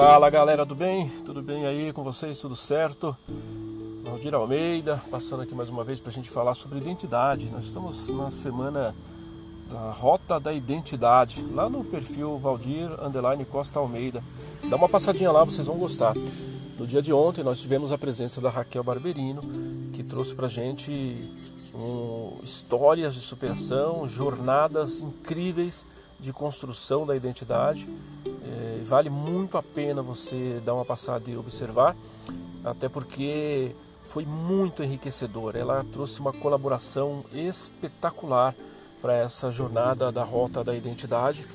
Fala galera, tudo bem? Tudo bem aí com vocês? Tudo certo? Valdir Almeida, passando aqui mais uma vez para a gente falar sobre identidade. Nós estamos na semana da Rota da Identidade, lá no perfil Valdir Underline Costa Almeida. Dá uma passadinha lá, vocês vão gostar. No dia de ontem nós tivemos a presença da Raquel Barberino, que trouxe para a gente um, histórias de superação, jornadas incríveis de construção da identidade. É, vale muito a pena você dar uma passada e observar, até porque foi muito enriquecedor. Ela trouxe uma colaboração espetacular para essa jornada da rota da identidade.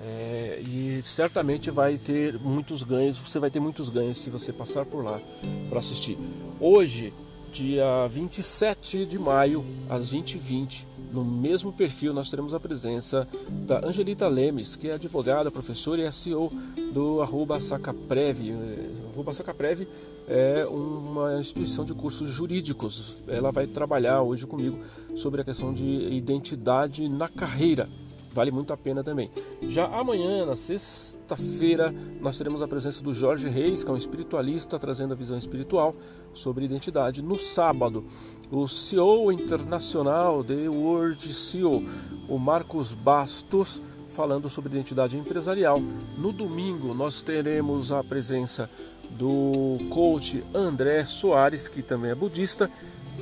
É, e certamente vai ter muitos ganhos, você vai ter muitos ganhos se você passar por lá para assistir. Hoje, dia 27 de maio, às 20h20, no mesmo perfil nós teremos a presença da Angelita Lemes, que é advogada, professora e CEO do arroba Sacaprev. Arroba Sacaprev é uma instituição de cursos jurídicos. Ela vai trabalhar hoje comigo sobre a questão de identidade na carreira. Vale muito a pena também. Já amanhã, na sexta-feira, nós teremos a presença do Jorge Reis, que é um espiritualista trazendo a visão espiritual sobre identidade. No sábado, o CEO internacional de World CEO, o Marcos Bastos, falando sobre identidade empresarial. No domingo, nós teremos a presença do coach André Soares, que também é budista,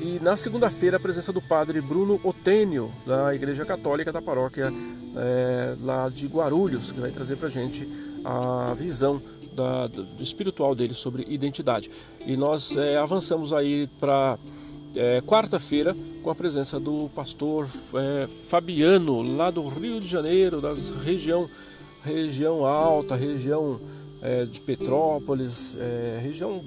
e na segunda-feira, a presença do padre Bruno Otênio, da Igreja Católica da Paróquia é, lá de Guarulhos, que vai trazer para a gente a visão da, do espiritual dele sobre identidade. E nós é, avançamos aí para é, quarta-feira com a presença do pastor é, Fabiano, lá do Rio de Janeiro, da região, região alta, região é, de Petrópolis, é, região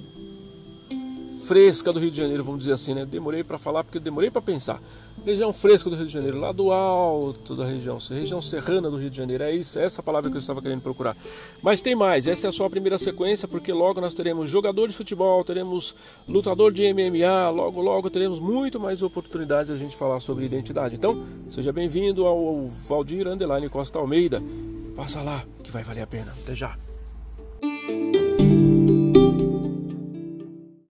fresca do Rio de Janeiro, vamos dizer assim, né? Demorei para falar porque demorei para pensar. Região fresca do Rio de Janeiro, lá do alto da região, região serrana do Rio de Janeiro. É isso, essa palavra que eu estava querendo procurar. Mas tem mais, essa é só a primeira sequência, porque logo nós teremos jogador de futebol, teremos lutador de MMA, logo, logo teremos muito mais oportunidades de a gente falar sobre identidade. Então, seja bem-vindo ao Valdir Underline Costa Almeida. Passa lá, que vai valer a pena. Até já.